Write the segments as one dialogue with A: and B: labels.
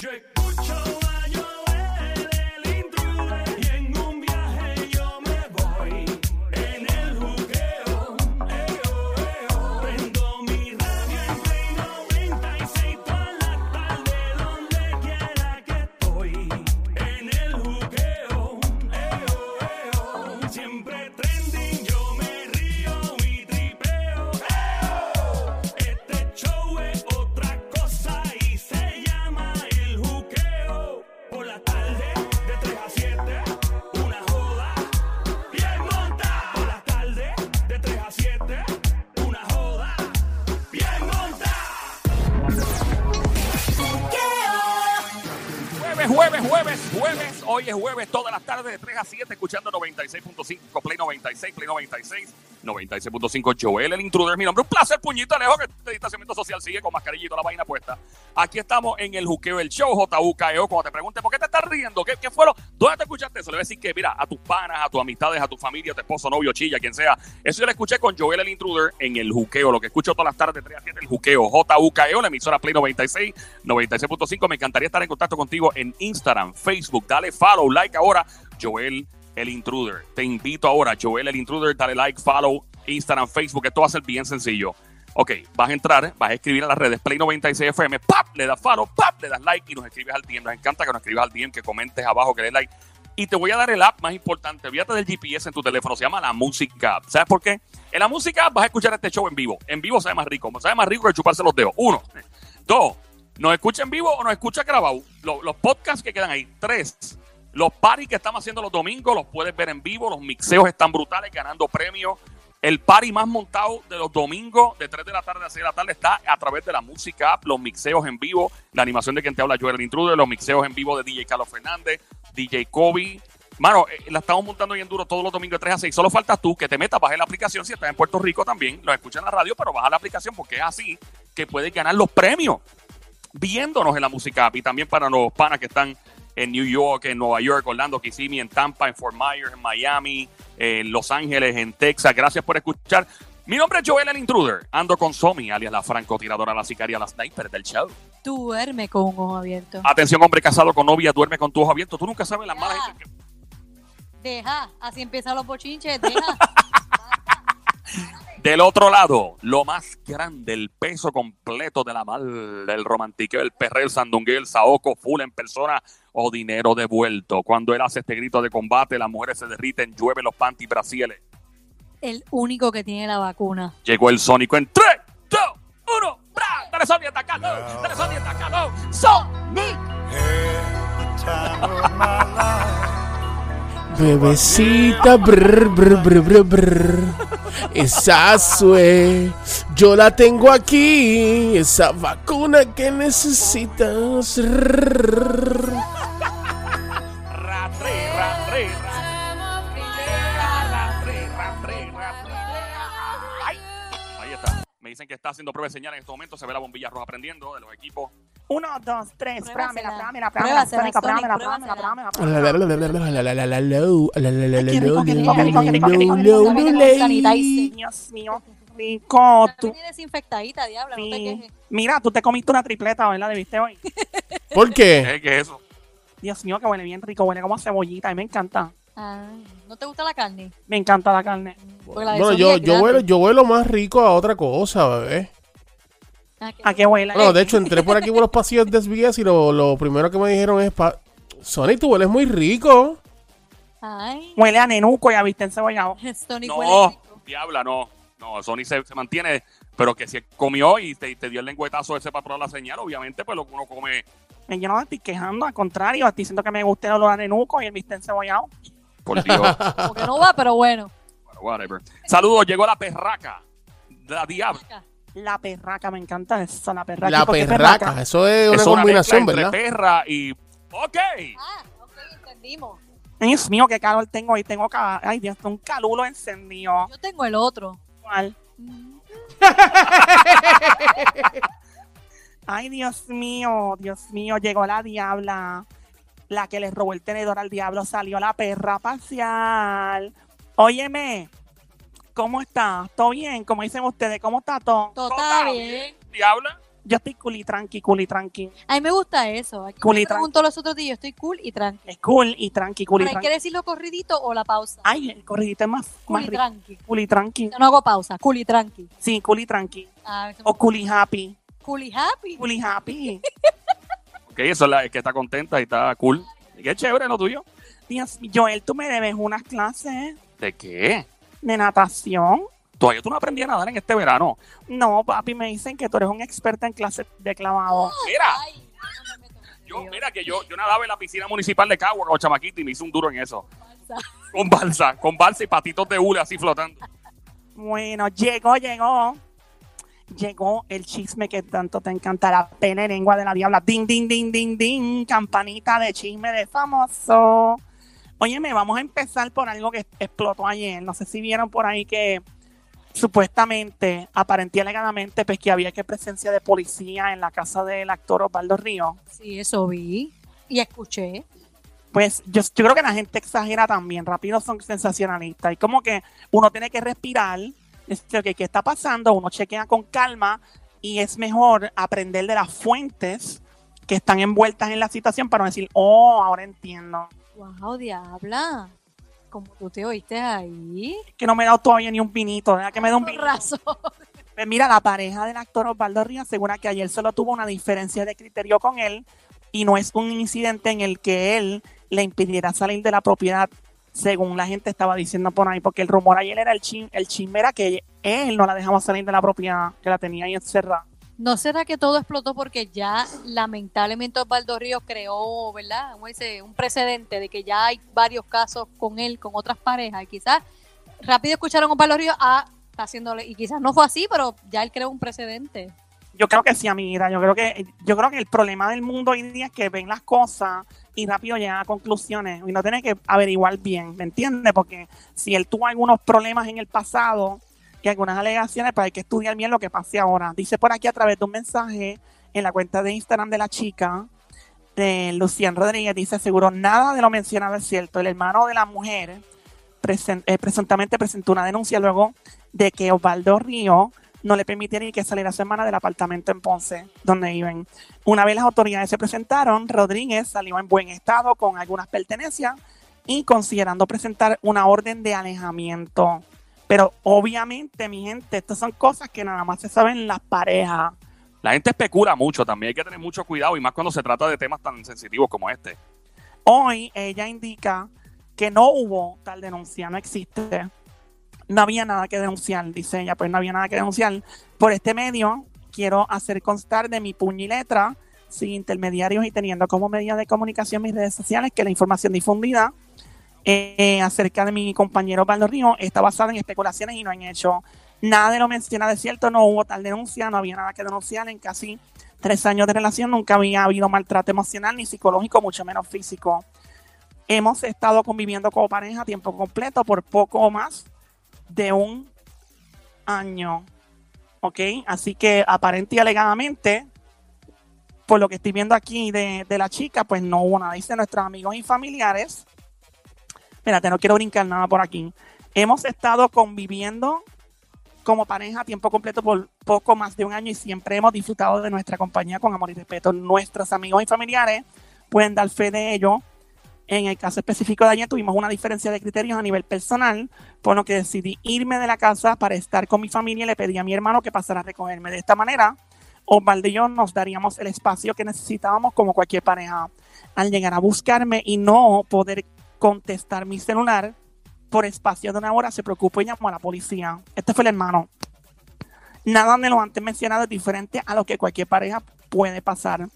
A: Yo escucho a
B: Hoy es jueves, todas las tardes de 3 a 7, escuchando 96.5, Play 96, Play 96, 96.5, Joel, el intruder. Mi nombre, un placer, puñito lejos, que este distanciamiento social sigue con toda la vaina puesta. Aquí estamos en el juqueo, el show, JUKEO. Cuando te pregunte por qué te estás riendo, ¿qué, qué fue lo, dónde te escuchaste eso? Le voy a decir que, mira, a tus panas, a tus amistades, a tu familia, a tu esposo, novio, chilla, quien sea. Eso yo lo escuché con Joel, el intruder, en el juqueo, lo que escucho todas las tardes de 3 a 7, el juqueo, JUKEO, la emisora Play 96, 96.5. Me encantaría estar en contacto contigo en Instagram, Facebook. Dale follow, like ahora, Joel el Intruder. Te invito ahora, Joel el Intruder, dale like, follow, Instagram, Facebook. Esto va a ser bien sencillo. Ok, vas a entrar, vas a escribir a las redes Play 96 FM, ¡pap! Le das follow, ¡pap! Le das like y nos escribes al DM. Nos encanta que nos escribas al DM, que comentes abajo, que le des like. Y te voy a dar el app más importante. Olvídate del GPS en tu teléfono. Se llama la Música. ¿Sabes por qué? En la Música vas a escuchar este show en vivo. En vivo sabe más rico. Sabe más rico que chuparse los dedos. Uno. Dos. Nos escucha en vivo o nos escucha grabado. Los podcasts que quedan ahí. Tres. Los parties que estamos haciendo los domingos los puedes ver en vivo. Los mixeos están brutales, ganando premios. El party más montado de los domingos, de 3 de la tarde a 6 de la tarde, está a través de la música app, los mixeos en vivo, la animación de quien te habla, Joel el Intruder, los mixeos en vivo de DJ Carlos Fernández, DJ Kobe. Mano, eh, la estamos montando bien duro todos los domingos de 3 a 6. Solo falta tú que te metas, bajes la aplicación. Si estás en Puerto Rico también, lo escuchas en la radio, pero baja la aplicación porque es así que puedes ganar los premios viéndonos en la música app. Y también para los panas que están en New York, en Nueva York, Orlando, Kissimmee, en Tampa, en Fort Myers, en Miami, en Los Ángeles, en Texas. Gracias por escuchar. Mi nombre es Joel el Intruder. Ando con Somi, alias la francotiradora, la sicaria, la sniper del show.
C: Duerme con un ojo abierto.
B: Atención, hombre casado con novia, duerme con tu ojo abierto. Tú nunca sabes las malas
C: Deja, así empiezan los bochinches, deja.
B: Del otro lado, lo más grande, el peso completo de la mal, el romantiqueo, el perreo, el sandungueo, el saoco, full en persona o dinero devuelto. Cuando él hace este grito de combate, las mujeres se derriten, llueven los panty brasiles.
C: El único que tiene la vacuna.
B: Llegó el sónico en 3, 2, 1, ¡bra! ¡Dale Sony, atacalo! ¡Dale Sony, atacalo! ¡Sonic!
D: Bebecita, brr, brr, brr, brr. Esa sue, yo la tengo aquí. Esa vacuna que necesitas.
B: Ahí está. Me dicen que está haciendo prueba de señal en este momento. Se ve la bombilla roja prendiendo de los equipos.
E: Uno, dos, tres, prámela, prámela, prámela, prámela, prámela,
D: La,
E: prámela,
D: la,
E: prámela. Dios mío, rico. Tú,
C: desinfectadita, diabla, no te
E: sí.
C: quejes.
E: Mira, tú te comiste una tripleta, ¿verdad? ¿De viste hoy?
D: ¿Por qué?
B: ¿Qué ¿Qué es eso?
E: Dios mío, que huele bien rico, huele como a cebollita. A mí me encanta.
C: Ah, ¿No te gusta la carne?
E: Me encanta la carne.
D: Bueno, yo, yo, huelo, yo huelo más rico a otra cosa, bebé.
C: Ah,
E: ¿A qué huele?
D: Bueno, de hecho, entré por aquí por los pasillos de SBS y lo, lo primero que me dijeron es: pa Sony, tú hueles muy rico.
C: Ay,
E: Huele a nenuco y a viste encebollado.
C: Sonic
B: No,
C: huele rico.
B: diabla, no. No, Sony se, se mantiene, pero que si comió y te, te dio el lengüetazo ese para probar la señal, obviamente, pues lo que uno come,
E: Eh, Yo no me estoy quejando, al contrario, estoy diciendo que me gusta el olor a nenuco y el viste encebollado.
B: por Dios.
C: Como que no va, pero bueno.
B: Bueno, whatever. Saludos, llegó la perraca. La diabla.
E: La perraca, me encanta eso, la perraca.
D: La
E: ¿Y por qué
D: perraca. Eso es una combinación, ¿verdad?
B: entre perra y... Ok.
C: Ah, ok, entendimos.
E: Dios mío, qué calor tengo hoy. Tengo ca... Ay, Dios, un calulo encendido.
C: Yo tengo el otro.
E: ¿Cuál?
C: Mm,
E: Ay, Dios mío, Dios mío, llegó la diabla. La que le robó el tenedor al diablo salió la perra parcial. Óyeme, ¿cómo está? ¿Todo bien? ¿Cómo dicen ustedes? ¿Cómo está todo?
C: Todo
B: Todo
C: está
B: está
C: bien.
B: Diabla.
E: Yo estoy cool y tranqui, cool y tranqui.
C: A mí me gusta eso. Aquí
E: Cool y
C: me preguntó los otros días, yo estoy cool y tranqui.
E: Es cool y tranqui, cool y
C: Pero hay que
E: tranqui.
C: decirlo corridito o la pausa.
E: Ay, el corridito es más,
C: Cool
E: más
C: y tranqui.
E: Cool y tranqui.
C: Yo no hago pausa, cool y tranqui.
E: Sí, cool y tranqui.
C: Ah,
E: O cool y happy.
C: cool y happy.
E: Cool y happy.
B: Ok, eso es la es que está contenta y está cool. Qué chévere lo tuyo.
E: Dios Joel, tú me debes unas clases
B: ¿De qué?
E: De natación.
B: Todavía tú no aprendí a nadar en este verano.
E: No, papi, me dicen que tú eres un experto en clases de clavado.
B: Mira,
C: Ay, yo no me meto en
B: yo,
C: lío.
B: mira que yo, yo nadaba en la piscina municipal de Cagua con chamaquito y me hice un duro en eso.
C: Balsa.
B: Con balsa, con balsa y patitos de hule así flotando.
E: Bueno, llegó, llegó. Llegó el chisme que tanto te encanta, la pena lengua de la diabla. Ding, ding, ding, ding, ding. Campanita de chisme de famoso. Óyeme, vamos a empezar por algo que explotó ayer. No sé si vieron por ahí que supuestamente, aparentía alegadamente, pues que había que presencia de policía en la casa del actor Osvaldo Ríos.
C: Sí, eso vi y escuché.
E: Pues yo, yo creo que la gente exagera también, rápido son sensacionalistas. Y como que uno tiene que respirar, decir, ok, ¿qué está pasando? Uno chequea con calma y es mejor aprender de las fuentes que están envueltas en la situación para no decir, oh, ahora entiendo.
C: Wow, diabla. Como tú te oíste ahí.
E: Que no me he dado todavía ni un vinito, ¿verdad? Que me dé un
C: Con
E: vinito.
C: razón.
E: Pues mira, la pareja del actor Osvaldo Ríos asegura que ayer solo tuvo una diferencia de criterio con él y no es un incidente en el que él le impidiera salir de la propiedad, según la gente estaba diciendo por ahí, porque el rumor ayer era el chisme, el chisme era que él no la dejaba salir de la propiedad, que la tenía ahí encerrada.
C: ¿No será que todo explotó porque ya lamentablemente Osvaldo Ríos creó, ¿verdad? ¿Cómo dice? Un precedente de que ya hay varios casos con él, con otras parejas. Y quizás rápido escucharon a Osvaldo Ríos, ah, está haciéndole. Y quizás no fue así, pero ya él creó un precedente.
E: Yo creo que sí, amiga. Yo creo que, yo creo que el problema del mundo hoy día es que ven las cosas y rápido llegan a conclusiones y no tienen que averiguar bien, ¿me entiendes? Porque si él tuvo algunos problemas en el pasado y algunas alegaciones, pues hay que estudiar bien lo que pase ahora. Dice por aquí a través de un mensaje en la cuenta de Instagram de la chica, de Lucian Rodríguez, dice, seguro nada de lo mencionado es cierto. El hermano de la mujer presen- eh, presuntamente presentó una denuncia luego de que Osvaldo Río no le permitieron que saliera semana del apartamento en Ponce, donde viven. Una vez las autoridades se presentaron, Rodríguez salió en buen estado con algunas pertenencias y considerando presentar una orden de alejamiento. Pero obviamente, mi gente, estas son cosas que nada más se saben en las parejas.
B: La gente especula mucho también, hay que tener mucho cuidado y más cuando se trata de temas tan sensitivos como este.
E: Hoy ella indica que no hubo tal denuncia, no existe. No había nada que denunciar, dice ella, pues no había nada que denunciar. Por este medio quiero hacer constar de mi puño y letra, sin intermediarios y teniendo como medida de comunicación mis redes sociales, que la información difundida eh, acerca de mi compañero Valdo Río está basada en especulaciones y no en hechos. Nada de lo mencionado es cierto, no hubo tal denuncia, no había nada que denunciar en casi tres años de relación, nunca había habido maltrato emocional ni psicológico, mucho menos físico. Hemos estado conviviendo como pareja a tiempo completo por poco más de un año. ¿Ok? Así que aparente y alegadamente, por lo que estoy viendo aquí de, de la chica, pues no hubo nada. Dice nuestros amigos y familiares. Espérate, no quiero brincar nada por aquí. Hemos estado conviviendo como pareja a tiempo completo por poco más de un año y siempre hemos disfrutado de nuestra compañía con amor y respeto. Nuestros amigos y familiares pueden dar fe de ello. En el caso específico de ayer tuvimos una diferencia de criterios a nivel personal, por lo que decidí irme de la casa para estar con mi familia y le pedí a mi hermano que pasara a recogerme. De esta manera, Osvaldo y yo nos daríamos el espacio que necesitábamos como cualquier pareja. Al llegar a buscarme y no poder contestar mi celular por espacio de una hora, se preocupó y llamó a la policía. Este fue el hermano. Nada de lo antes mencionado es diferente a lo que cualquier pareja puede pasar.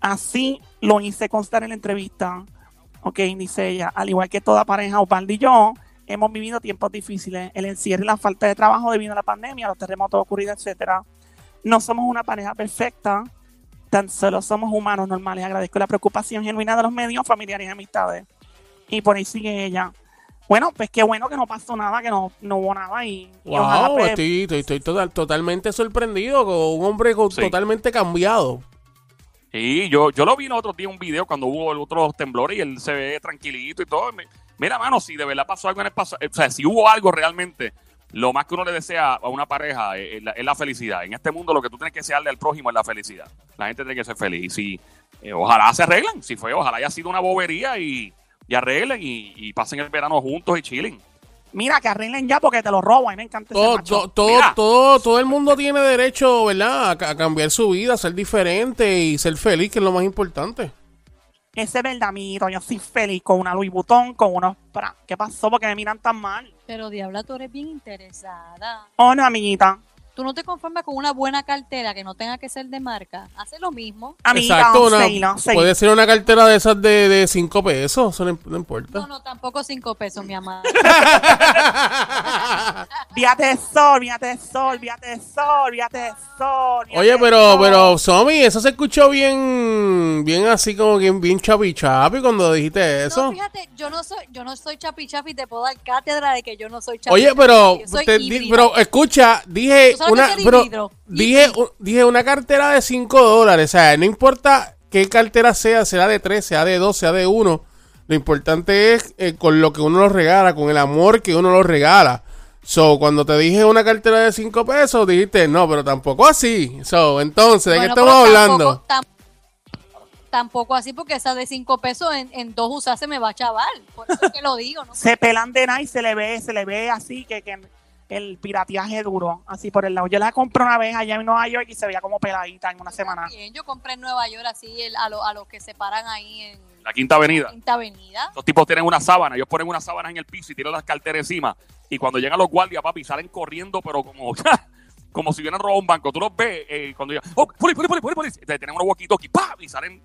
E: Así lo hice constar en la entrevista. Ok, dice ella, al igual que toda pareja, Osvaldo y yo, hemos vivido tiempos difíciles, el encierro y la falta de trabajo debido a la pandemia, los terremotos ocurridos, etcétera. No somos una pareja perfecta, tan solo somos humanos normales. Agradezco la preocupación genuina de los medios, familiares y amistades. Y por ahí sigue ella. Bueno, pues qué bueno que no pasó nada, que no, no hubo nada y,
D: Wow,
E: pues,
D: estoy, estoy, estoy total- totalmente sorprendido con un hombre con-
B: Sí.
D: totalmente cambiado.
B: Y yo, yo lo vi el otro día un video cuando hubo el otro temblores y él se ve tranquilito y todo. Mira, mano, si de verdad pasó algo en el pasado, o sea, si hubo algo realmente, lo más que uno le desea a una pareja es, es la, es la felicidad. En este mundo lo que tú tienes que desearle al prójimo es la felicidad. La gente tiene que ser feliz. Y si, eh, ojalá se arreglen. Si fue, ojalá haya sido una bobería y, y arreglen y, y pasen el verano juntos y chillen.
E: Mira, que arreglen ya porque te lo robo. A mí me encanta ese
D: Todo,
E: macho.
D: todo, todo, todo el mundo tiene derecho, ¿verdad? A, ca- a cambiar su vida, a ser diferente y ser feliz, que es lo más importante.
E: Ese es verdad, amiguito. Yo soy feliz con una Louis Vuitton, con unos... ¿Qué pasó? Porque me miran tan mal.
C: Pero Diabla, tú eres bien interesada.
E: Oh, no, amiguita.
C: Tú no te conformas con una buena cartera que no tenga que ser de marca. Hace lo mismo.
D: Exacto, una-
E: Seila.
D: puede ser una cartera de esas de, de cinco pesos, eso no, no importa.
C: No, no, tampoco cinco pesos, mi amor.
E: Víate de sol, víate de sol, víate de sol, víate de sol.
D: Oye,
E: de
D: pero,
E: sol.
D: pero, Somi, eso se escuchó bien, bien así como bien, bien chapi chapi cuando dijiste eso.
C: No, fíjate, yo no soy, yo no soy chapi chapi, te puedo dar cátedra de que yo no soy chapi
D: Oye, pero, te di- pero escucha, dije
C: ¿Tú sabes
D: una, pero, dije, dije una cartera de 5 dólares, o sea, no importa qué cartera sea, sea de 3, sea de 2, sea de 1, lo importante es eh, con lo que uno lo regala, con el amor que uno lo regala. So, cuando te dije una cartera de 5 pesos, dijiste, no, pero tampoco así. So, entonces, ¿de
C: Bueno,
D: qué estamos
C: pero
D: hablando?
C: Tampoco, tam- tampoco así, porque esa de cinco pesos en, en dos usas se me va a chaval. Por eso es que lo digo, ¿no?
E: Se pelan de nada y se le ve, se le ve así que, que el pirateaje duro, así por el lado. Yo la compré una vez allá en Nueva York y se veía como peladita en una semana.
C: Bien, yo compré en Nueva York así el- a, lo- a los que se paran ahí en
B: La Quinta Avenida.
C: Quinta Avenida.
B: Estos tipos tienen una sábana, ellos ponen una sábana en el piso y tiran las carteras encima. Y cuando llegan los guardias, papi, salen corriendo, pero como, como si hubieran robado un banco. Tú los ves eh, cuando llegan, oh, poli, poli, poli, poli, poli. Te- Tienen unos walkie-talkie, ¡pam! Y salen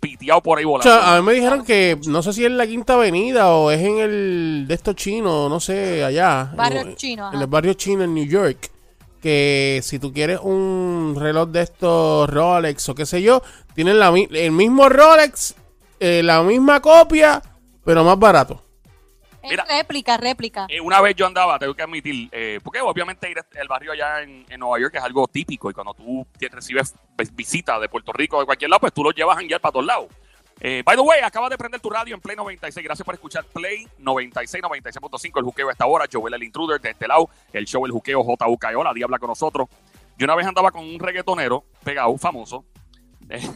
B: piteados por ahí
D: O
B: volando.
D: sea, a mí me dijeron que no sé si es en la Quinta Avenida o es en el de estos chinos, no sé, allá.
C: Barrio
D: en,
C: chino, ajá.
D: En el barrio chino en New York. Que si tú quieres un reloj de estos Rolex o qué sé yo, tienen la, el mismo Rolex, eh, la misma copia, pero más barato.
B: Mira.
C: réplica, réplica.
B: Eh, una vez yo andaba, tengo que admitir, eh, porque obviamente ir al barrio allá en, en Nueva York es algo típico y cuando tú recibes vis- visitas de Puerto Rico o de cualquier lado, pues tú los llevas a janguear para todos lados. Eh, by the way, acabas de prender tu radio en Play 96. Gracias por escuchar Play 96, 96.5. El juqueo a esta hora. Joel el Intruder de este lado. El show El Juqueo JUKO. La Diabla con nosotros. Yo una vez andaba con un reggaetonero pegado, famoso.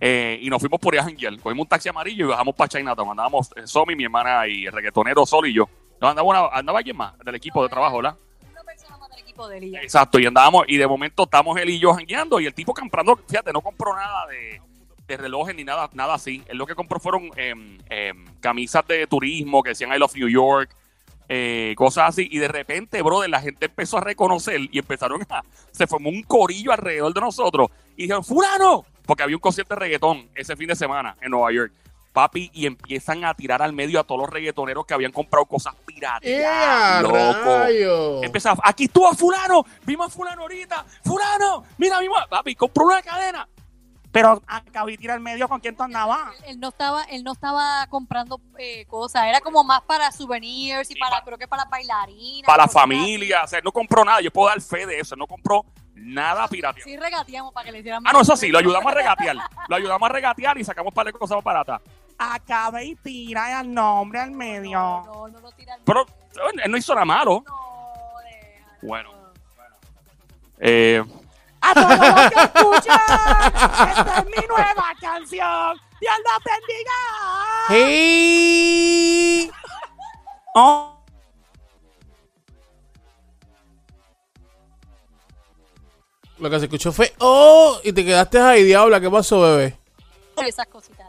B: eh, y nos fuimos por ahí a janguear. Cogimos un taxi amarillo y bajamos para Chinatown. Andábamos eh, Somi, mi hermana y el reggaetonero Sol y yo. No, andaba, una- andaba alguien más del equipo de trabajo, ¿verdad?
C: Una persona más del equipo de él y.
B: Exacto, y andábamos, y de momento estamos él y yo jangueando, y el tipo comprando, fíjate, no compró nada de, de relojes ni nada, nada así. Él lo que compró fueron em, em, camisas de turismo que decían I love New York, eh, cosas así, y de repente, brother, la gente empezó a reconocer y empezaron a, se formó un corillo alrededor de nosotros, y dijeron, fulano, porque había un concierto de reggaetón ese fin de semana en Nueva York. Papi, y empiezan a tirar al medio a todos los reggaetoneros que habían comprado cosas piratas.
D: ¡Ea,
B: loco. Empieza, aquí estuvo a fulano, vimos a fulano ahorita, fulano, mira, vimos, a- papi, compró una cadena.
E: Pero acabé de tirar al medio con quién tú andabas.
C: Él, él no estaba, él no estaba comprando eh, cosas, era como más para souvenirs y para,
B: pa-
C: creo que para bailarinas.
B: Para la familia, o sea, no compró nada, yo puedo dar fe de eso, no compró nada pirata.
C: así. Sí regateamos para que le hicieran
B: Ah, no, eso sí, lo ayudamos a regatear, lo ayudamos a regatear y sacamos para de cosas más baratas.
E: Acabé y tira el nombre al medio.
C: No, no, no lo tiran.
B: Pero él no hizo nada malo.
C: No, déjalo.
B: Bueno. Eh,
E: A todos los que escuchan, esta es mi nueva canción. Dios los bendiga.
D: ¡Hey!
E: Oh,
D: Lo que se escuchó fue, ¡oh! Y te quedaste ahí, diabla, ¿qué pasó, bebé?
C: Esas cositas.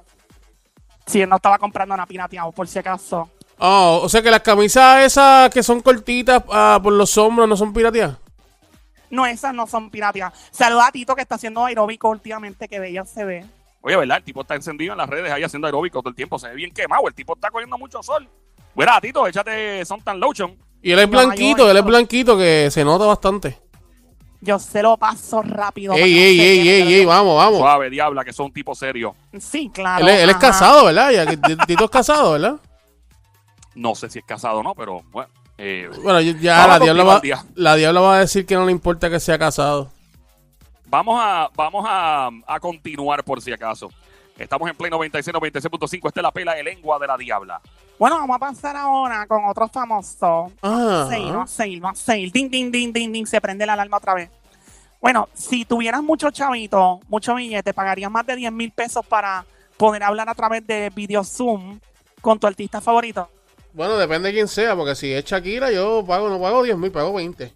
E: sí, él no estaba comprando nada pirateado, por si acaso.
D: Oh, o sea que las camisas esas que son cortitas ah, por los hombros no son pirateadas.
E: No, esas no son pirateadas. Saluda a Tito que está haciendo aeróbico últimamente, que bella se ve.
B: oye, ¿verdad? El tipo está encendido en las redes ahí haciendo aeróbico todo el tiempo, se ve bien quemado, el tipo está cogiendo mucho sol. Mira, Tito, échate Suntan Lotion.
D: Y él es blanquito, él es blanquito que se nota bastante.
E: Yo se lo paso rápido.
D: Ey, ey,
E: no
D: ey, ey, ey, vamos, vamos.
B: Suave, diabla, que son un tipo serio.
E: Sí, claro.
D: Él, es- él es
E: ajá.
D: casado, ¿verdad? Ya que T- Tito es casado, ¿verdad?
B: No sé si es casado o no, pero bueno. eh,
D: Bueno, ya- la diabla, va, la diabla va a decir que no le importa que sea casado.
B: Vamos a, vamos a, a continuar por si acaso. Estamos en Play 96, 96.5. Esta es la pela de lengua de la diabla.
E: Bueno, vamos a pasar ahora con otro famoso.
D: Ah.
E: Sale, no sale, no sale. Ding, ding, ding, ding, ding. Se prende la alarma otra vez. Bueno, si tuvieras mucho chavito, mucho billete, pagarías más de 10 mil pesos para poder hablar a través de video Zoom con tu artista favorito.
D: Bueno, depende de quién sea, porque si es Shakira, yo pago, no pago 10 mil, pago 20.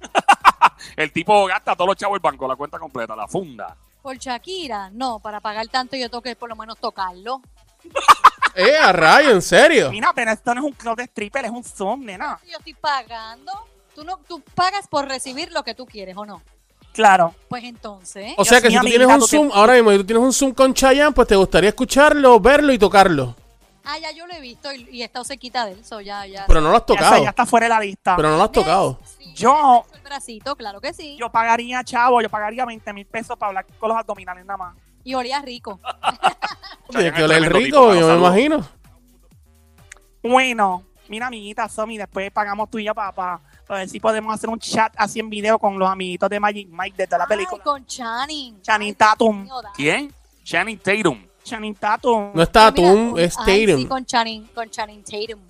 B: El tipo gasta todos los chavos del banco, la cuenta completa, la funda.
C: Por Shakira, no, para pagar tanto yo tengo que por lo menos tocarlo.
D: Eh, a rayo, en serio.
E: Mira, pero esto no es un club de stripper, es un Zoom, nena.
C: Yo estoy pagando. Tú no, tú pagas por recibir lo que tú quieres, ¿o no?
E: Claro.
C: Pues entonces,
D: O sea que si tú tienes un
E: tú
D: Zoom, ahora mismo, si tú tienes un Zoom con Chayanne, pues te gustaría escucharlo, verlo y tocarlo.
C: Ah, ya yo lo he visto y, y he estado cerquita de él, so ya, ya.
D: Pero no lo has
E: Ya,
D: tocado.
E: sé, ya está fuera de la lista.
D: Pero no lo has tocado.
C: Sí,
E: Yo-
C: el bracito, claro que sí.
E: Yo pagaría, chavo, yo pagaría 20 mil pesos para hablar con los abdominales nada más.
C: Y olía rico.
D: Tiene
B: Chayanne
D: que oler rico, yo me imagino.
E: Bueno, mira, amiguita Somi, después pagamos tú y yo para ver si podemos hacer un chat así en video con los amiguitos de Magic Mike desde la
C: Ay,
E: película.
C: con Channing.
E: Channing Tatum.
B: ¿Quién? Channing Tatum.
E: Channing Tatum.
D: No es Tatum,
C: Mira,
D: es
C: ay,
D: Tatum.
C: sí, con Channing, con Channing Tatum.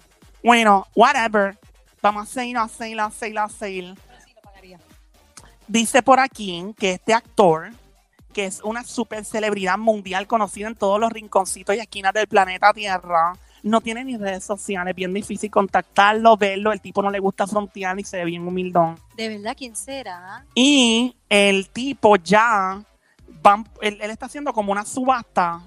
E: Bueno, whatever. Vamos a seguir, a seguir, a seguir, a seguir.
C: Sí, lo pagaría.
E: Dice por aquí que este actor, que es una super celebridad mundial conocida en todos los rinconcitos y esquinas del planeta Tierra, no tiene ni redes sociales, bien difícil contactarlo, verlo, el tipo no le gusta frontear y se ve bien humildón.
C: ¿De verdad quién será?
E: Y el tipo ya, van- él, él está haciendo como una subasta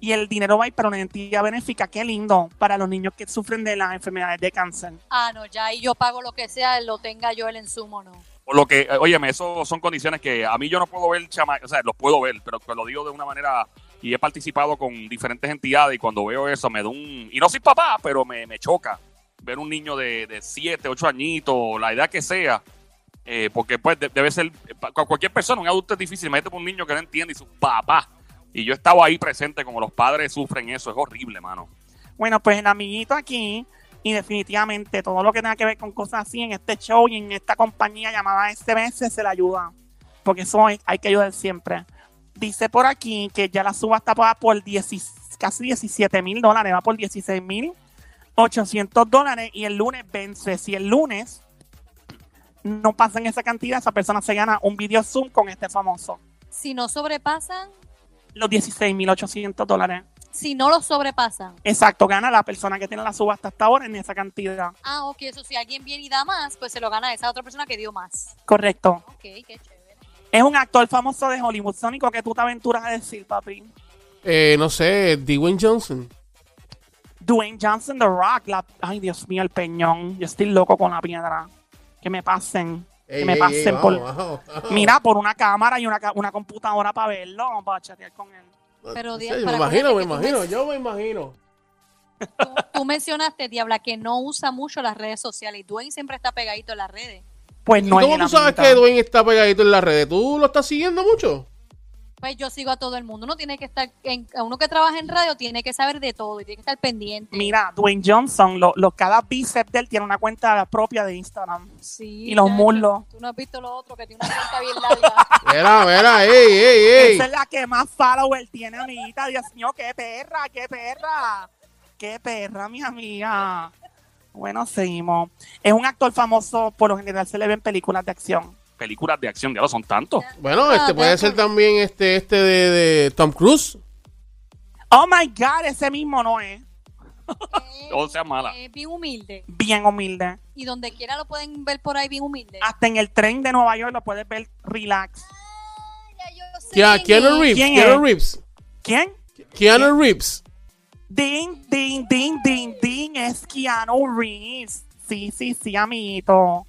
E: y el dinero va a ir para una entidad benéfica, qué lindo, para los niños que sufren de las enfermedades de cáncer.
C: Ah, no, ya ahí yo pago lo que sea, lo tenga yo el insumo, no.
B: Por lo que, eh, óyeme, eso son condiciones que a mí yo no puedo ver, chama, o sea, los puedo ver, pero te lo digo de una manera, y he participado con diferentes entidades y cuando veo eso me da un, y no soy papá, pero me, me choca ver un niño de, de 7, 8 añitos, la edad que sea, eh, porque pues de- debe ser, para cualquier persona, un adulto es difícil, imagínate por un niño que no entiende y su papá, y yo estaba ahí presente como los padres sufren eso, es horrible, mano.
E: Bueno, pues el amiguito aquí, y definitivamente todo lo que tenga que ver con cosas así en este show y en esta compañía llamada SBS se le ayuda. Porque eso hay, hay que ayudar siempre. Dice por aquí que ya la subasta va por 10 casi 17 mil dólares, va por 16 mil 800 dólares y el lunes vence. Si el lunes no pasan esa cantidad, esa persona se gana un video Zoom con este famoso.
C: Si no sobrepasan,
E: Los 16 mil 800 dólares.
C: si no lo sobrepasan.
E: Exacto, gana la persona que tiene la subasta hasta ahora en esa cantidad.
C: Ah, ok, eso si alguien viene y da más, pues se lo gana esa otra persona que dio más.
E: Correcto.
C: Ok, qué chévere.
E: Es un actor famoso de Hollywood. Sónico, que tú te aventuras a decir, papi?
D: Eh, no sé, Dwayne Johnson.
E: Dwayne Johnson, The Rock. La... Ay, Dios mío, el peñón. Yo estoy loco con la piedra. Que me pasen.
D: Ey,
E: que me
D: ey,
E: pasen
D: ey,
E: por...
D: vamos, vamos, vamos.
E: Mira, por una cámara y una, una computadora para verlo. Para chatear con él.
C: Pero,
D: Sí, me imagino, me imagino, yo me imagino.
C: Tú, tú mencionaste, Diabla, que no usa mucho las redes sociales y Dwayne siempre está pegadito en las redes.
E: Pues
D: ¿Y
E: no es
D: cómo tú sabes que Dwayne está pegadito en las redes? ¿Tú lo estás siguiendo mucho?
C: Pues yo sigo a todo el mundo. Uno tiene que estar, en, a uno que trabaja en radio tiene que saber de todo y tiene que estar pendiente.
E: Mira, Dwayne Johnson, lo, lo- cada bíceps de él tiene una cuenta propia de Instagram.
C: Sí,
E: y los muslos.
C: Tú no has visto lo otro que tiene una cuenta bien larga.
D: Mira, mira, ey, ey, ey.
E: Esa es la que más follower tiene, amiguita. Dios mío, qué perra, qué perra. Qué perra, mi amiga. Bueno, seguimos. Es un actor famoso, por lo general se le ve en películas de acción.
B: Películas de acción, ya lo son tantos.
D: Bueno,
C: Ah,
D: este puede
C: de
D: ser
C: acuerdo.
D: también este, este de, de Tom Cruise.
E: Oh my God, ese mismo no es.
C: Eh,
B: O sea, mala.
C: Es bien humilde.
E: Bien humilde.
C: Y donde quiera lo pueden ver por ahí bien humilde.
E: Hasta en el tren de Nueva York lo puedes ver relax.
C: Ya yo sé
D: Kia-
C: quién
D: Keanu
C: es.
D: Reeves,
E: ¿Quién
D: Keanu
E: es?
D: Reeves.
E: ¿Quién?
D: Keanu Reeves.
E: Ding, ding, ding, ding, ding. Es Keanu Reeves. Sí, sí, sí, amiguito.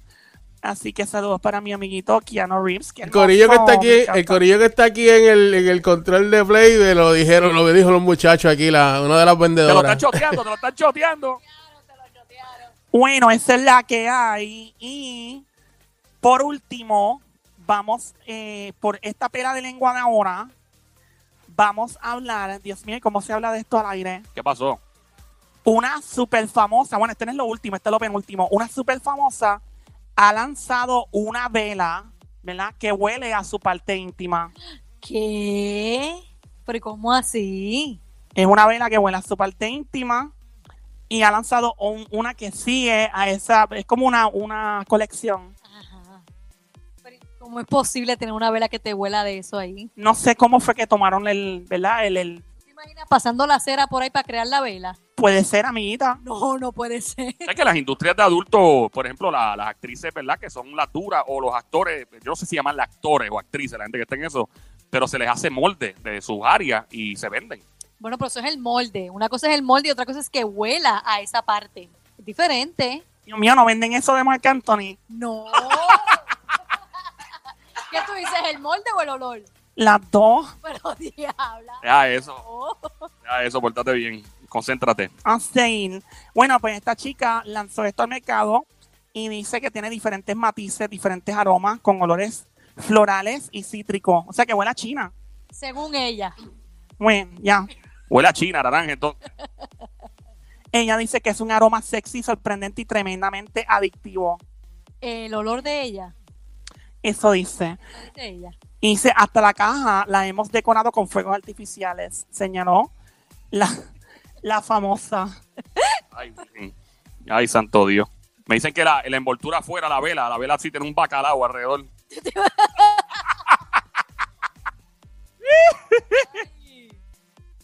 E: Así que saludos para mi amiguito Keanu Reeves. que
D: El corillo que está aquí,
E: me
D: el corillo que está aquí en el, en el control de play, de lo dijeron, lo dijo los muchachos aquí, la, una de las
B: Te lo están
D: vendedoras.
B: choteando, te lo están choteando.
E: Bueno, esa es la que hay. Y por último, vamos eh, por esta pera de lengua de ahora. Vamos a hablar, Dios mío, ¿cómo se habla de esto al aire?
B: ¿Qué pasó?
E: Una super famosa, bueno, este no es lo último, este es lo penúltimo. Una super famosa ha lanzado una vela, ¿verdad? Que huele a su parte íntima.
C: ¿Qué? Pero ¿y cómo así?
E: Es una vela que huele a su parte íntima y ha lanzado un- una que sigue a esa, es como una, una colección.
C: Ajá. Pero ¿y ¿cómo es posible tener una vela que te huela de eso ahí?
E: No sé cómo fue que tomaron el, ¿verdad? El, el-
C: ¿Te imaginas pasando la cera por ahí para crear la vela?
E: puede ser, amiguita.
C: No, no puede ser.
B: Es que las industrias de adultos, por ejemplo, la- las actrices, ¿verdad? Que son las duras, o los actores, yo no sé si llaman actores o actrices, la gente que está en eso, pero se les hace molde de sus áreas y se venden.
C: Bueno, pero eso es el molde. Una cosa es el molde y otra cosa es que huela a esa parte. Es diferente.
E: Dios mío, no venden eso de Marc Anthony.
C: No. ¿Qué tú dices, el molde o el olor?
E: Las dos.
C: Pero diabla.
B: Ya eso,
C: No.
B: ya eso, portate bien, concéntrate.
E: Insane. Bueno, pues esta chica lanzó esto al mercado y dice que tiene diferentes matices, diferentes aromas con olores florales y cítricos. O sea que huele a China.
C: Según ella.
E: Bueno, ya.
B: Huele a China, naranja, entonces.
E: Ella dice que es un aroma sexy, sorprendente y tremendamente adictivo.
C: El olor de ella.
E: Eso dice. Y dice, hasta la caja la hemos decorado con fuegos artificiales. Señaló la, la famosa.
B: Ay. Ay, santo Dios. Me dicen que la, la envoltura afuera, la vela, la vela sí tiene un bacalao alrededor.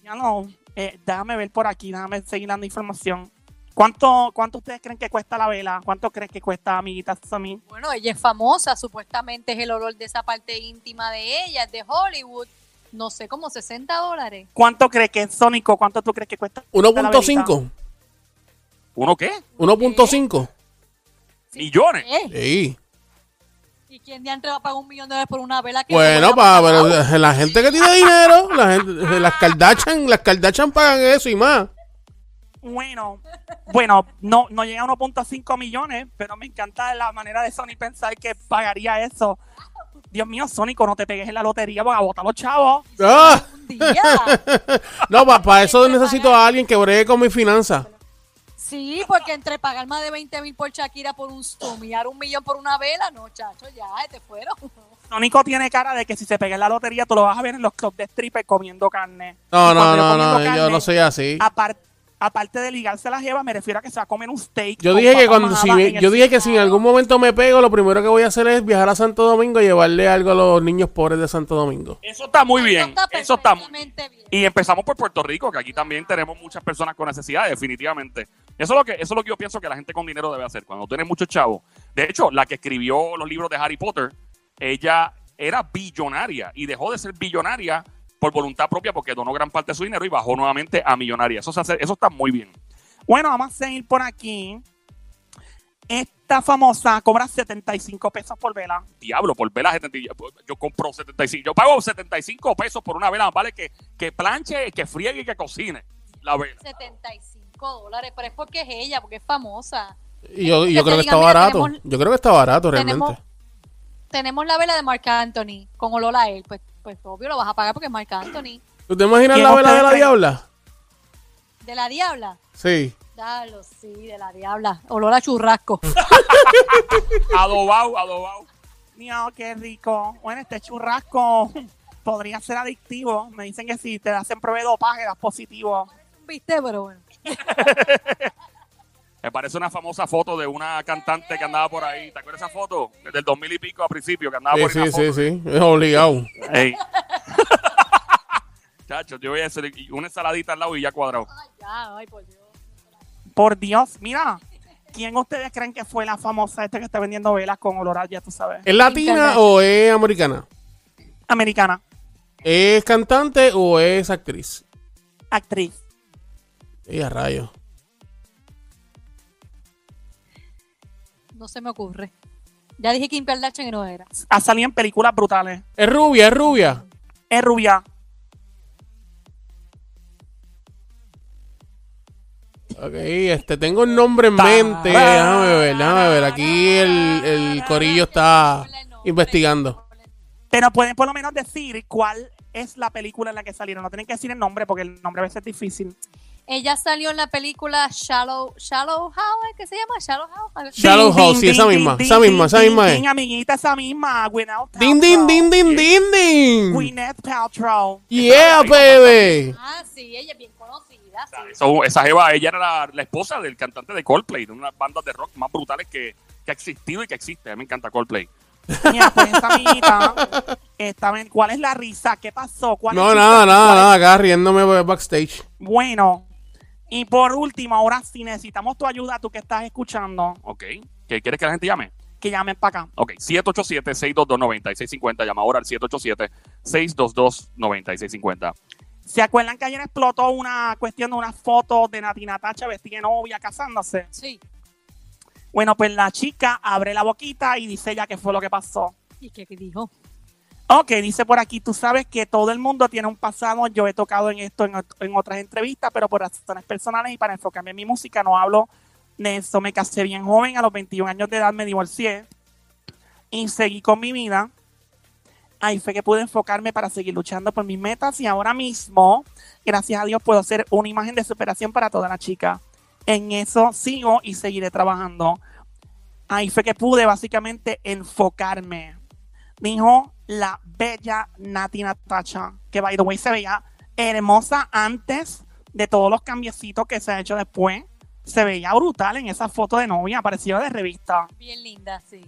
E: Ya no, eh, déjame ver por aquí, déjame seguir dando información. ¿Cuánto, ¿Cuánto ustedes creen que cuesta la vela? ¿Cuánto creen que cuesta, amiguita Sammy?
C: Bueno, ella es famosa, supuestamente es el olor de esa parte íntima de ella, de Hollywood. No sé, como 60 dólares.
E: ¿Cuánto crees que es Sónico? ¿Cuánto tú crees que cuesta? la velita?
D: 1.5.
B: ¿Uno qué?
D: 1.5.
B: Millones.
D: Sí.
C: ¿Y quién diantre va a pagar un millón de dólares por una vela que
D: Bueno,
C: a
D: pa, pero la gente que tiene dinero, la gente, las Kardashian, las Kardashian pagan eso y más.
E: Bueno, bueno, no, no llega a 1.5 millones, pero me encanta la manera de Sony pensar que pagaría eso. Dios mío, Sónico, no te pegues en la lotería porque a botar los chavos.
D: Ah. No, para eso necesito a alguien que bregue con mi finanzas.
C: Sí, porque entre pagar más de 20 mil por Shakira por un zoom y dar un millón por una vela, no, chacho, ya, te fueron.
E: Sónico tiene cara de que si se pega en la lotería, tú lo vas a ver en los clubs de stripper comiendo carne.
D: No, no, no, no, yo
E: carne,
D: no soy así.
E: apar- aparte de ligarse las jevas, me refiero a que se va a comer un steak.
D: Yo dije que cuando si me- yo dije que si en algún momento me pego, lo primero que voy a hacer es viajar a Santo Domingo y llevarle algo a los niños pobres de Santo Domingo.
B: Eso está muy bien. Eso está muy
C: perfectamente bien.
B: Y empezamos por Puerto Rico, que aquí también tenemos muchas personas con necesidades, definitivamente. Eso es lo que, eso es lo que yo pienso que la gente con dinero debe hacer. Cuando tienes muchos chavos. De hecho, la que escribió los libros de Harry Potter, ella era billonaria y dejó de ser billonaria por voluntad propia porque donó gran parte de su dinero y bajó nuevamente a millonaria. Eso, se hace, eso está muy bien.
E: Bueno, vamos a seguir por aquí. Esta famosa cobra 75 pesos por vela.
B: Diablo, por vela 70, yo compro 75. Yo pago 75 pesos por una vela, vale que, que planche, que friegue y que cocine la vela.
C: 75 dólares, pero es porque es ella, porque es famosa.
D: Y yo, yo creo que
C: diga,
D: está
C: mira,
D: barato.
C: tenemos-
D: Yo creo que está barato
C: Tenemos,
D: realmente.
C: tenemos la vela de Marc Anthony con olor a él. Pues, pues obvio lo vas a pagar porque es Marc Anthony.
D: ¿Tú te imaginas
E: ¿Quién
D: la vela de la diabla?
C: ¿De la diabla?
D: Sí.
C: Dalo, sí, de la diabla. Olor a churrasco.
B: Adobao, adobao.
E: Mío, qué rico. Bueno, este churrasco podría ser adictivo. Me dicen que si te hacen prueba de dopaje, das positivo.
C: ¿Viste? Pero bueno.
B: Me parece una famosa foto de una cantante que andaba por ahí. ¿Te acuerdas esa foto? Del 2000 y pico a principio, que andaba
D: Sí,
B: por ahí.
D: sí, sí, sí. Es obligado.
B: Ey. Chacho, yo voy a hacer una ensaladita al lado y ya cuadrado.
C: Ay, ya, ay, por Dios.
E: Por Dios, mira. ¿Quién ustedes creen que fue la famosa esta que está vendiendo velas con olor a, ya tú sabes?
D: ¿Es latina o es americana?
E: Americana,
D: ¿Es cantante o es actriz?
E: actriz.
D: Y a rayos.
C: No se me ocurre. Ya dije Kim Kardashian y no era.
E: Ha salido en películas brutales.
D: Es rubia, es rubia.
E: Es rubia.
D: Ok, este, tengo un nombre en mente. Déjame ver, déjame ver. Aquí el, el corillo está investigando.
E: Pero pueden por lo menos decir cuál es la película en la que salieron. No tienen que decir el nombre porque el nombre a veces es difícil.
C: Ella salió en la película Shallow, Shallow How, ¿eh? ¿qué se llama? Shallow How.
D: Shallow
E: ding,
D: sí, esa misma, esa misma, esa misma
E: ding, amiguita, esa misma. Gwyneth
D: Din, din, din, din, din, din.
E: Gwyneth Paltrow.
D: Yeah, baby.
C: Ah, sí, ella es bien conocida.
B: esa Jeva, ella era la, la esposa del cantante de Coldplay, de una de las bandas de rock más brutales que, que ha existido y que existe. A mí me encanta Coldplay.
E: Mira, pues esa amiguita, estaba en- ¿cuál es la risa? ¿Qué pasó? ¿Cuál
D: No,
E: es
D: nada, nada,
E: ¿Cuál es-
D: nada, acá riéndome backstage.
E: Bueno, y por último, ahora sí necesitamos tu ayuda, tú que estás escuchando,
B: Ok. ¿Qué quieres que la gente llame?
E: que llamen para acá.
B: Ok, 787-622-9650. Llama ahora al 787-622-9650.
E: ¿Se acuerdan que ayer explotó una cuestión de una foto de Nati Natacha vestida de novia casándose?
C: Sí.
E: Bueno, pues la chica abre la boquita y dice ya qué fue lo que pasó.
C: ¿Y qué dijo?
E: Ok, dice por aquí, tú sabes que todo el mundo tiene un pasado, yo he tocado en esto en, en otras entrevistas, pero por razones personales y para enfocarme en mi música no hablo de eso. Me casé bien joven, a los 21 años de edad me divorcié y seguí con mi vida. Ahí fue que pude enfocarme para seguir luchando por mis metas y ahora mismo, gracias a Dios, puedo ser una imagen de superación para toda la chica. En eso sigo y seguiré trabajando. Ahí fue que pude básicamente enfocarme dijo la bella Nati Natacha, que by the way se veía hermosa antes de todos los cambiecitos que se ha hecho después. Se veía brutal en esa foto de novia, parecía de revista.
C: Bien linda, sí.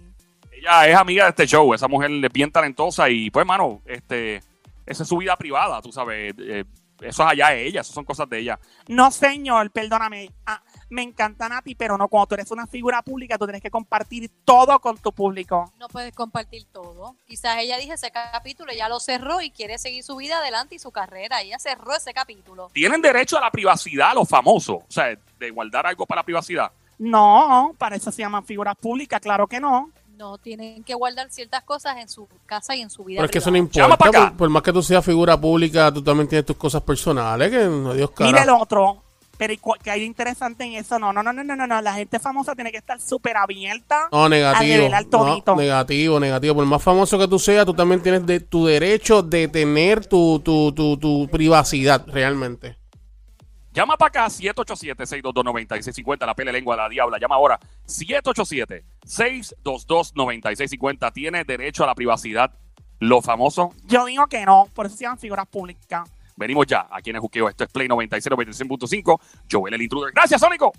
B: Ella es amiga de este show. Esa mujer es bien talentosa y, pues, mano, este, esa es su vida privada, tú sabes. Eh, eso es allá de ella, eso son cosas de ella.
E: No, señor, perdóname. Ah, me encanta Nati, pero no, cuando tú eres una figura pública, tú tienes que compartir todo con tu público.
C: No puedes compartir todo. Quizás ella dije ese capítulo, ya lo cerró y quiere seguir su vida adelante y su carrera. Ella cerró ese capítulo.
B: Tienen derecho a la privacidad los famosos. O sea, de guardar algo para la privacidad.
E: No, para eso se llaman figuras públicas, claro que no.
C: No tienen que guardar ciertas cosas en su casa y en su vida.
D: Pero es que eso no importa. Por, por más que tú seas figura pública, tú también tienes tus cosas personales. Que no, Dios
E: Mire
D: cara.
E: el otro. Pero ¿y cu- ¿qué hay interesante en eso? No, no, no, no, no, no, no. La gente famosa tiene que estar súper abierta.
D: No, negativo.
E: revelar
D: No,
E: todito.
D: negativo, negativo. Por más famoso que tú seas, tú también tienes de, tu derecho de tener tu, tu, tu, tu privacidad, realmente.
B: Llama para acá 787-622-9650, la pele lengua de la diabla. Llama ahora 787-622-9650. Tiene derecho a la privacidad. Los famosos,
E: Yo digo que no, por eso se llaman figuras públicas.
B: Venimos ya. Aquí en el juqueo. Esto es Play 96, 96.5. Joel el intruder. Gracias, Sónico.